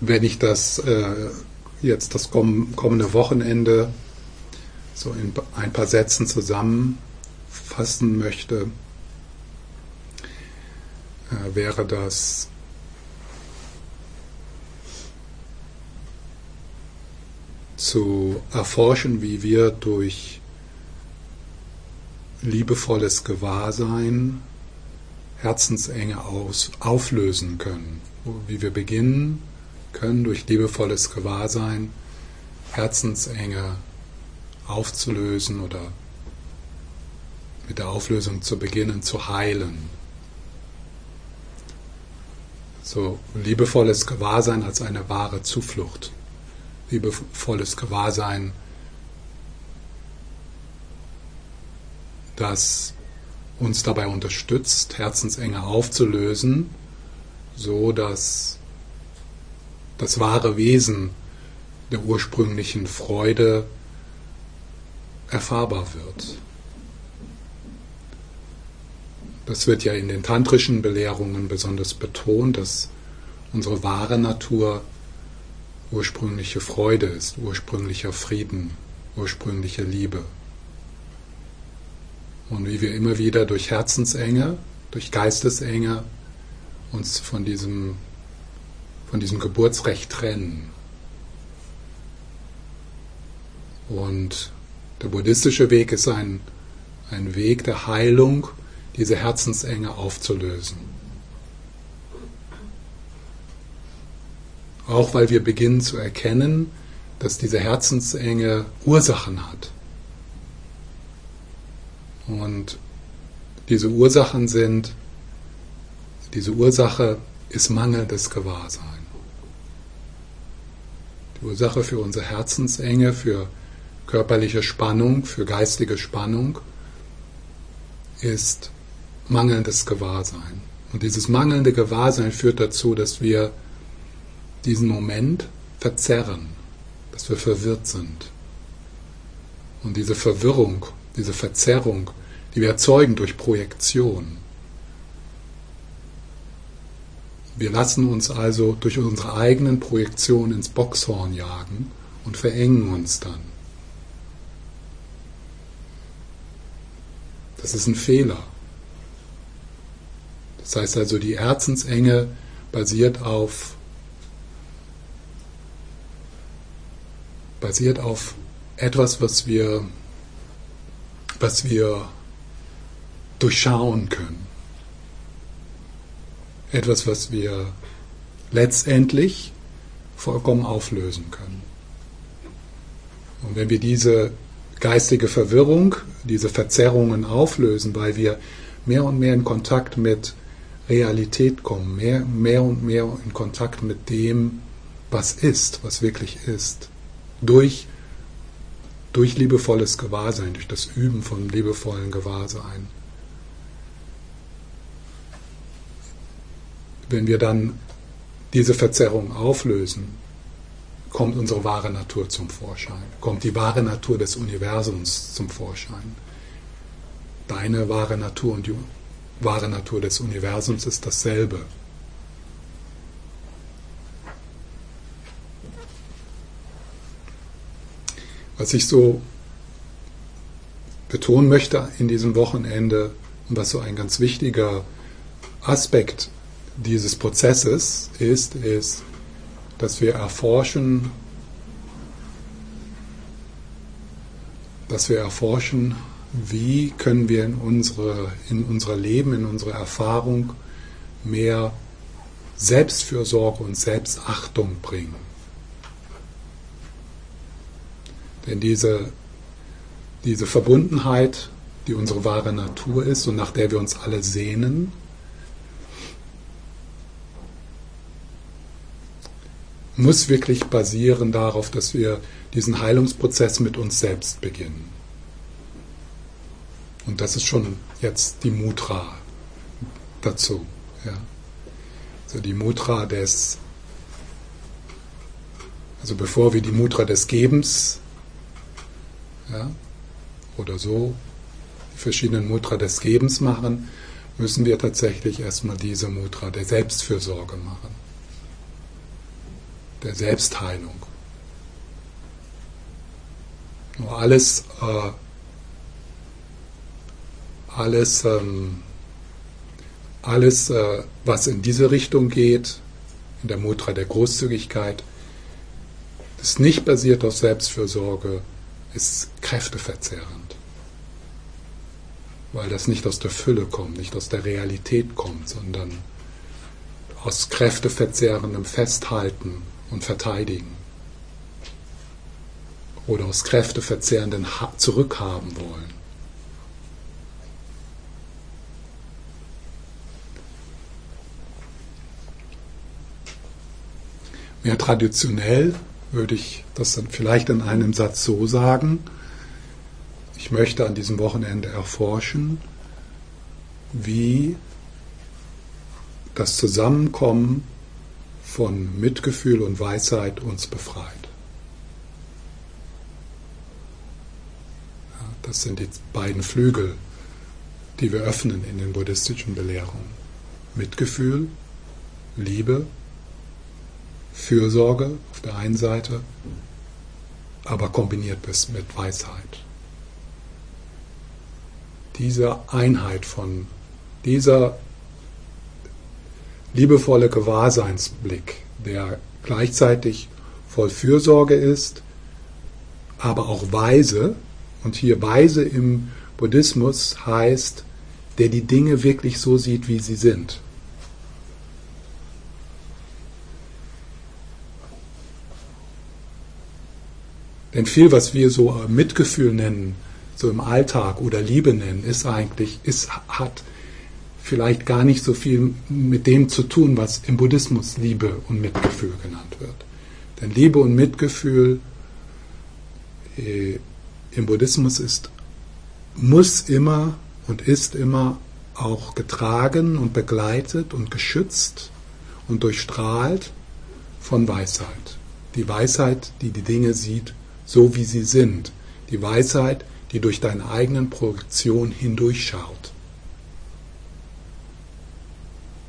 wenn ich das äh, jetzt das kommende Wochenende so in ein paar Sätzen zusammenfassen möchte, äh, wäre das zu erforschen, wie wir durch liebevolles Gewahrsein Herzensenge aus, auflösen können, wie wir beginnen können durch liebevolles Gewahrsein Herzensenge aufzulösen oder mit der Auflösung zu beginnen, zu heilen. So liebevolles Gewahrsein als eine wahre Zuflucht. Liebevolles Gewahrsein, das uns dabei unterstützt, Herzensenge aufzulösen, so dass das wahre Wesen der ursprünglichen Freude erfahrbar wird. Das wird ja in den tantrischen Belehrungen besonders betont, dass unsere wahre Natur ursprüngliche Freude ist, ursprünglicher Frieden, ursprüngliche Liebe. Und wie wir immer wieder durch Herzensenge, durch Geistesenge uns von diesem, von diesem Geburtsrecht trennen. Und der buddhistische Weg ist ein, ein Weg der Heilung, diese Herzensenge aufzulösen. Auch weil wir beginnen zu erkennen, dass diese Herzensenge Ursachen hat. Und diese Ursachen sind, diese Ursache ist mangelndes Gewahrsein. Die Ursache für unsere Herzensenge, für körperliche Spannung, für geistige Spannung ist mangelndes Gewahrsein. Und dieses mangelnde Gewahrsein führt dazu, dass wir diesen Moment verzerren, dass wir verwirrt sind. Und diese Verwirrung, diese Verzerrung, die wir erzeugen durch Projektion. Wir lassen uns also durch unsere eigenen Projektionen ins Boxhorn jagen und verengen uns dann. Das ist ein Fehler. Das heißt also, die Herzensenge basiert auf, basiert auf etwas, was wir, was wir durchschauen können. Etwas, was wir letztendlich vollkommen auflösen können. Und wenn wir diese geistige Verwirrung, diese Verzerrungen auflösen, weil wir mehr und mehr in Kontakt mit Realität kommen, mehr, mehr und mehr in Kontakt mit dem, was ist, was wirklich ist, durch, durch liebevolles Gewahrsein, durch das Üben von liebevollen Gewahrsein. Wenn wir dann diese Verzerrung auflösen, kommt unsere wahre Natur zum Vorschein, kommt die wahre Natur des Universums zum Vorschein. Deine wahre Natur und die wahre Natur des Universums ist dasselbe. Was ich so betonen möchte in diesem Wochenende und was so ein ganz wichtiger Aspekt dieses Prozesses ist, ist, dass wir erforschen, dass wir erforschen, wie können wir in unsere, in unser Leben, in unsere Erfahrung mehr Selbstfürsorge und Selbstachtung bringen. Denn diese, diese Verbundenheit, die unsere wahre Natur ist und nach der wir uns alle sehnen, muss wirklich basieren darauf, dass wir diesen Heilungsprozess mit uns selbst beginnen. Und das ist schon jetzt die Mutra dazu. Ja. Also die Mutra des, also bevor wir die Mutra des Gebens ja, oder so, die verschiedenen Mutra des Gebens machen, müssen wir tatsächlich erstmal diese Mutra der Selbstfürsorge machen. Der Selbstheilung. Nur alles, äh, alles, ähm, alles, äh, was in diese Richtung geht, in der Mutra der Großzügigkeit, das nicht basiert auf Selbstfürsorge, ist kräfteverzehrend. Weil das nicht aus der Fülle kommt, nicht aus der Realität kommt, sondern aus kräfteverzehrendem Festhalten und Verteidigen. Oder aus kräfteverzehrenden Zurückhaben wollen. Mehr traditionell würde ich das dann vielleicht in einem Satz so sagen. Ich möchte an diesem Wochenende erforschen, wie das Zusammenkommen von Mitgefühl und Weisheit uns befreit. Ja, das sind die beiden Flügel, die wir öffnen in den buddhistischen Belehrungen. Mitgefühl, Liebe Fürsorge auf der einen Seite, aber kombiniert mit Weisheit. Diese Einheit von dieser liebevolle Gewahrseinsblick, der gleichzeitig voll Fürsorge ist, aber auch weise, und hier weise im Buddhismus heißt, der die Dinge wirklich so sieht, wie sie sind. Denn viel, was wir so Mitgefühl nennen, so im Alltag oder Liebe nennen, ist eigentlich, ist, hat vielleicht gar nicht so viel mit dem zu tun, was im Buddhismus Liebe und Mitgefühl genannt wird. Denn Liebe und Mitgefühl äh, im Buddhismus ist, muss immer und ist immer auch getragen und begleitet und geschützt und durchstrahlt von Weisheit. Die Weisheit, die die Dinge sieht so wie sie sind. Die Weisheit, die durch deine eigenen Projektion hindurchschaut.